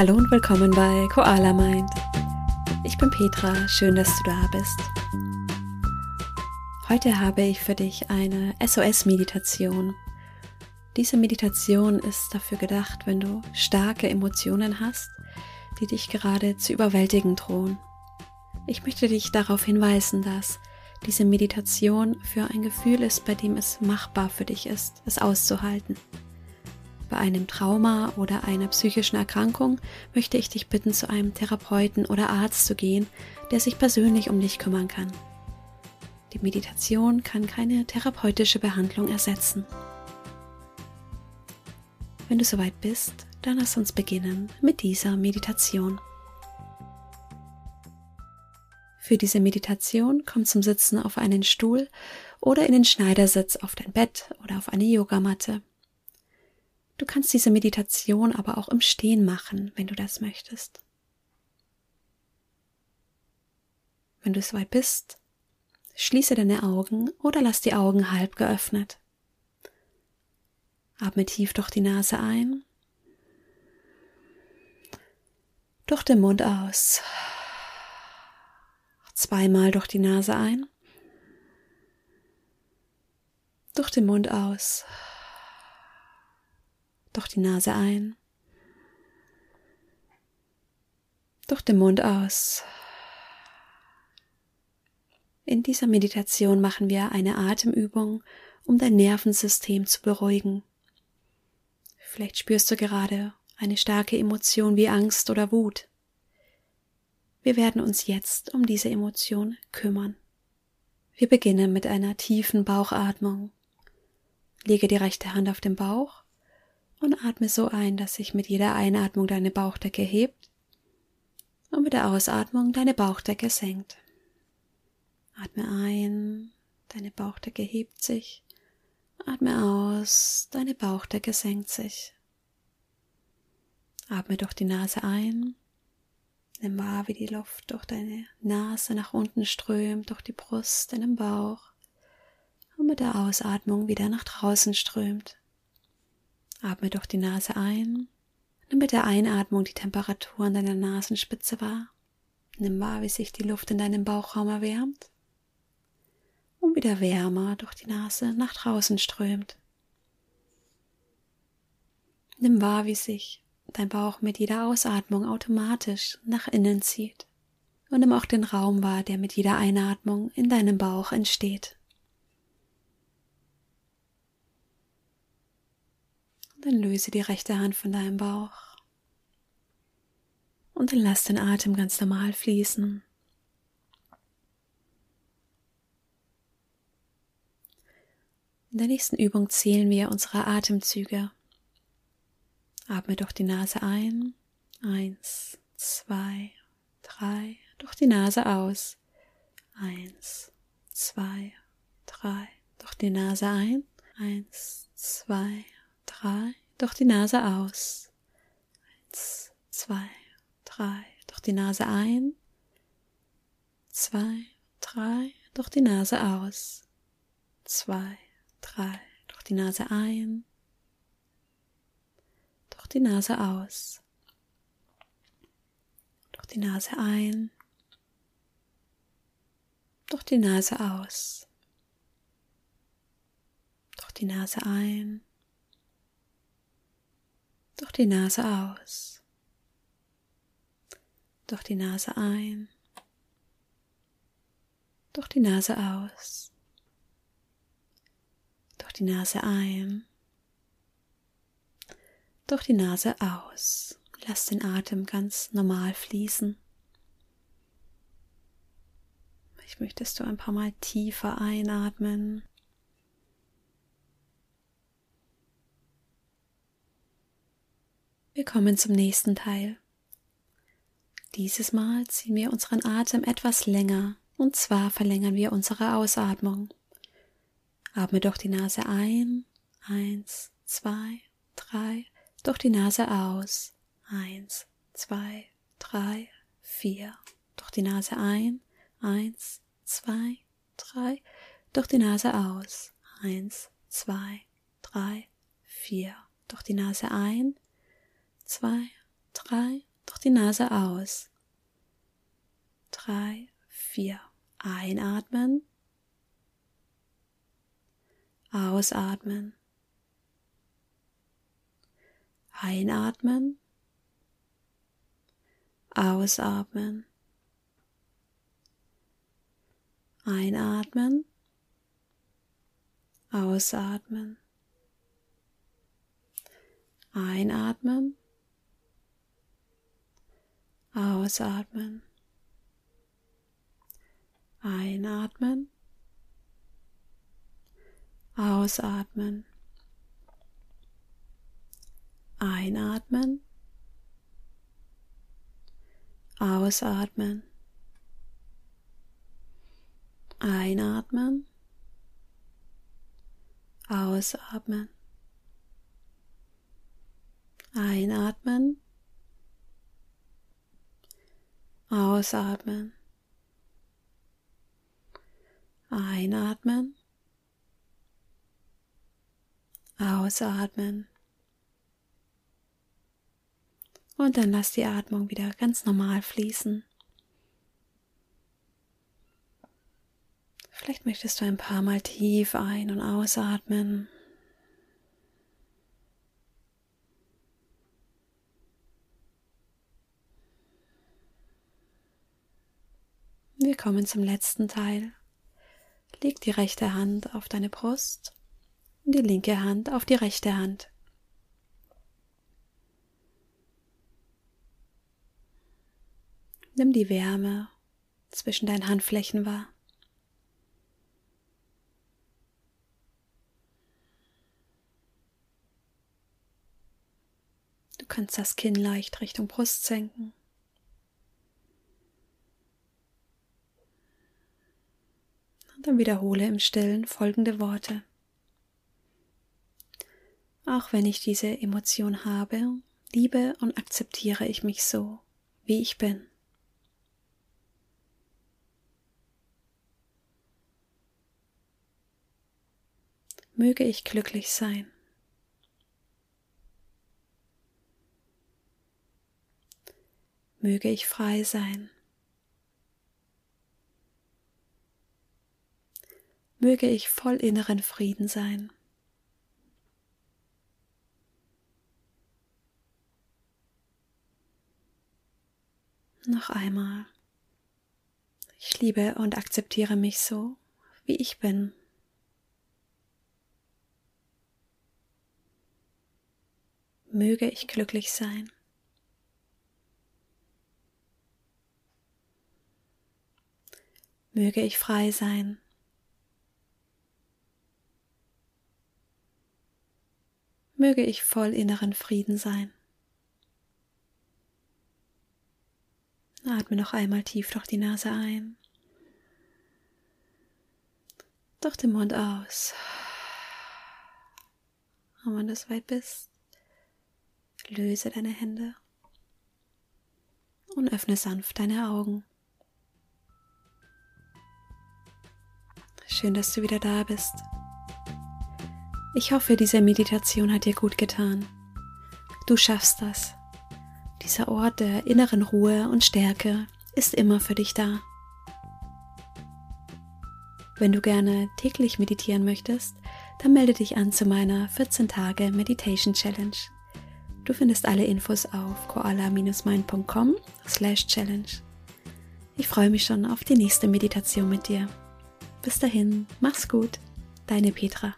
Hallo und willkommen bei Koala Mind. Ich bin Petra, schön, dass du da bist. Heute habe ich für dich eine SOS-Meditation. Diese Meditation ist dafür gedacht, wenn du starke Emotionen hast, die dich gerade zu überwältigen drohen. Ich möchte dich darauf hinweisen, dass diese Meditation für ein Gefühl ist, bei dem es machbar für dich ist, es auszuhalten. Bei einem Trauma oder einer psychischen Erkrankung möchte ich dich bitten, zu einem Therapeuten oder Arzt zu gehen, der sich persönlich um dich kümmern kann. Die Meditation kann keine therapeutische Behandlung ersetzen. Wenn du soweit bist, dann lass uns beginnen mit dieser Meditation. Für diese Meditation komm zum Sitzen auf einen Stuhl oder in den Schneidersitz auf dein Bett oder auf eine Yogamatte. Du kannst diese Meditation aber auch im Stehen machen, wenn du das möchtest. Wenn du soweit bist, schließe deine Augen oder lass die Augen halb geöffnet. Atme tief durch die Nase ein, durch den Mund aus. Zweimal durch die Nase ein, durch den Mund aus durch die Nase ein, durch den Mund aus. In dieser Meditation machen wir eine Atemübung, um dein Nervensystem zu beruhigen. Vielleicht spürst du gerade eine starke Emotion wie Angst oder Wut. Wir werden uns jetzt um diese Emotion kümmern. Wir beginnen mit einer tiefen Bauchatmung. Lege die rechte Hand auf den Bauch und atme so ein, dass sich mit jeder Einatmung deine Bauchdecke hebt und mit der Ausatmung deine Bauchdecke senkt. Atme ein, deine Bauchdecke hebt sich. Atme aus, deine Bauchdecke senkt sich. Atme durch die Nase ein. Nimm wahr, wie die Luft durch deine Nase nach unten strömt, durch die Brust, deinen Bauch und mit der Ausatmung wieder nach draußen strömt. Atme durch die Nase ein. Nimm mit der Einatmung die Temperatur an deiner Nasenspitze wahr. Nimm wahr, wie sich die Luft in deinem Bauchraum erwärmt und wieder wärmer durch die Nase nach draußen strömt. Nimm wahr, wie sich dein Bauch mit jeder Ausatmung automatisch nach innen zieht. Und nimm auch den Raum wahr, der mit jeder Einatmung in deinem Bauch entsteht. Dann löse die rechte Hand von deinem Bauch. Und dann lass den Atem ganz normal fließen. In der nächsten Übung zählen wir unsere Atemzüge. Atme durch die Nase ein. Eins, zwei, drei. Durch die Nase aus. Eins, zwei, drei. Durch die Nase ein. Eins, zwei, drei, durch die Nase aus. Eins, zwei, drei, durch die Nase ein. Zwei, drei, durch die Nase aus. Zwei, drei, durch die Nase ein. Durch die Nase aus. Durch die Nase ein. Durch die Nase aus. Durch die Nase ein durch die Nase aus, durch die Nase ein, durch die Nase aus, durch die Nase ein, durch die Nase aus. Lass den Atem ganz normal fließen. Ich möchtest du ein paar Mal tiefer einatmen Wir kommen zum nächsten Teil. Dieses Mal ziehen wir unseren Atem etwas länger, und zwar verlängern wir unsere Ausatmung. Atme durch die Nase ein, eins, zwei, drei, durch die Nase aus, eins, zwei, drei, vier, durch die Nase ein, eins, zwei, drei, durch die Nase aus, eins, zwei, drei, vier, durch die Nase ein, zwei, drei, Durch die Nase aus. Drei, vier. Einatmen. Ausatmen. Einatmen. Ausatmen. Einatmen. Ausatmen. Einatmen. Ausatmen. Einatmen. Ausatmen. Einatmen. Ausatmen. Einatmen. Ausatmen. Einatmen. Ausatmen. Einatmen. Ausatmen. Und dann lass die Atmung wieder ganz normal fließen. Vielleicht möchtest du ein paar Mal tief ein- und ausatmen. Wir kommen zum letzten Teil. Leg die rechte Hand auf deine Brust und die linke Hand auf die rechte Hand. Nimm die Wärme zwischen deinen Handflächen wahr. Du kannst das Kinn leicht Richtung Brust senken. Und dann wiederhole im Stillen folgende Worte. Auch wenn ich diese Emotion habe, liebe und akzeptiere ich mich so, wie ich bin. Möge ich glücklich sein. Möge ich frei sein. Möge ich voll inneren Frieden sein. Noch einmal. Ich liebe und akzeptiere mich so, wie ich bin. Möge ich glücklich sein. Möge ich frei sein. Möge ich voll inneren Frieden sein. Atme noch einmal tief durch die Nase ein, durch den Mund aus. Und wenn du soweit bist, löse deine Hände und öffne sanft deine Augen. Schön, dass du wieder da bist. Ich hoffe, diese Meditation hat dir gut getan. Du schaffst das. Dieser Ort der inneren Ruhe und Stärke ist immer für dich da. Wenn du gerne täglich meditieren möchtest, dann melde dich an zu meiner 14 Tage Meditation Challenge. Du findest alle Infos auf koala-mind.com slash challenge. Ich freue mich schon auf die nächste Meditation mit dir. Bis dahin, mach's gut, deine Petra.